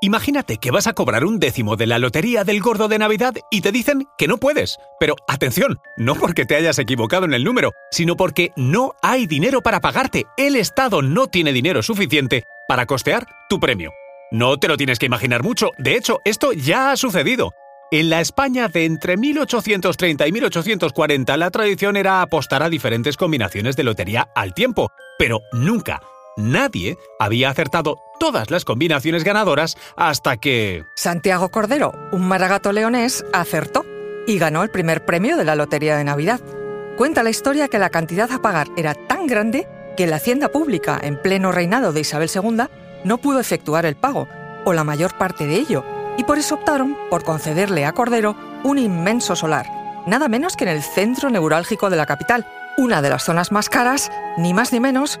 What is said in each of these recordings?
Imagínate que vas a cobrar un décimo de la lotería del gordo de Navidad y te dicen que no puedes. Pero atención, no porque te hayas equivocado en el número, sino porque no hay dinero para pagarte. El Estado no tiene dinero suficiente para costear tu premio. No te lo tienes que imaginar mucho, de hecho, esto ya ha sucedido. En la España de entre 1830 y 1840 la tradición era apostar a diferentes combinaciones de lotería al tiempo, pero nunca, nadie había acertado todas las combinaciones ganadoras hasta que... Santiago Cordero, un maragato leonés, acertó y ganó el primer premio de la Lotería de Navidad. Cuenta la historia que la cantidad a pagar era tan grande que la hacienda pública, en pleno reinado de Isabel II, no pudo efectuar el pago, o la mayor parte de ello, y por eso optaron por concederle a Cordero un inmenso solar, nada menos que en el centro neurálgico de la capital, una de las zonas más caras, ni más ni menos,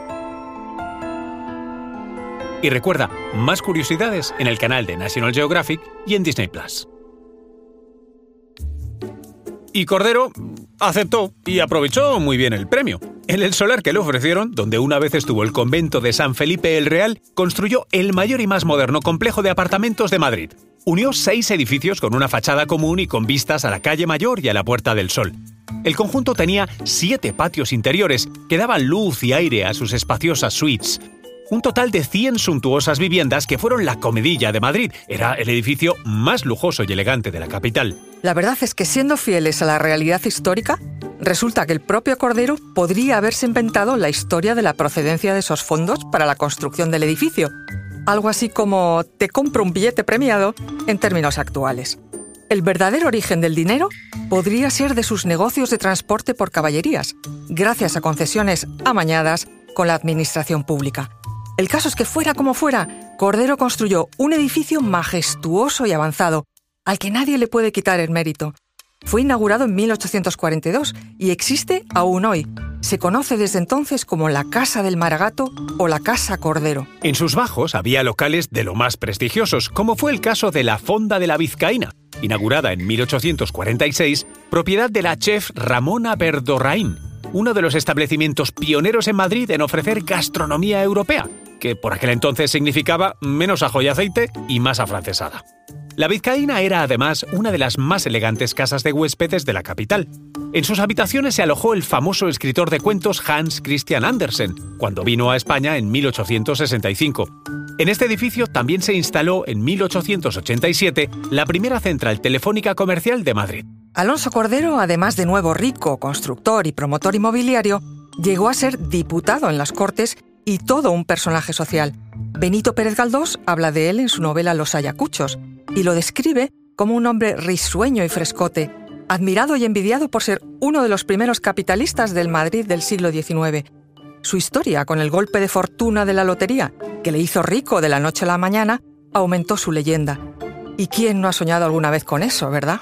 Y recuerda, más curiosidades en el canal de National Geographic y en Disney Plus. Y Cordero aceptó y aprovechó muy bien el premio. En el solar que le ofrecieron, donde una vez estuvo el convento de San Felipe el Real, construyó el mayor y más moderno complejo de apartamentos de Madrid. Unió seis edificios con una fachada común y con vistas a la calle Mayor y a la Puerta del Sol. El conjunto tenía siete patios interiores que daban luz y aire a sus espaciosas suites, un total de 100 suntuosas viviendas que fueron la comedilla de Madrid. Era el edificio más lujoso y elegante de la capital. La verdad es que siendo fieles a la realidad histórica, resulta que el propio Cordero podría haberse inventado la historia de la procedencia de esos fondos para la construcción del edificio. Algo así como te compro un billete premiado en términos actuales. El verdadero origen del dinero podría ser de sus negocios de transporte por caballerías, gracias a concesiones amañadas con la administración pública. El caso es que fuera como fuera, Cordero construyó un edificio majestuoso y avanzado, al que nadie le puede quitar el mérito. Fue inaugurado en 1842 y existe aún hoy. Se conoce desde entonces como la Casa del Maragato o la Casa Cordero. En sus bajos había locales de lo más prestigiosos, como fue el caso de la Fonda de la Vizcaína, inaugurada en 1846, propiedad de la chef Ramona Verdorraín, uno de los establecimientos pioneros en Madrid en ofrecer gastronomía europea, que por aquel entonces significaba menos ajo y aceite y más afrancesada. La Vizcaína era además una de las más elegantes casas de huéspedes de la capital. En sus habitaciones se alojó el famoso escritor de cuentos Hans Christian Andersen, cuando vino a España en 1865. En este edificio también se instaló en 1887 la primera central telefónica comercial de Madrid. Alonso Cordero, además de nuevo rico, constructor y promotor inmobiliario, llegó a ser diputado en las Cortes y todo un personaje social. Benito Pérez Galdós habla de él en su novela Los Ayacuchos y lo describe como un hombre risueño y frescote, admirado y envidiado por ser uno de los primeros capitalistas del Madrid del siglo XIX. Su historia con el golpe de fortuna de la lotería, que le hizo rico de la noche a la mañana, aumentó su leyenda. ¿Y quién no ha soñado alguna vez con eso, verdad?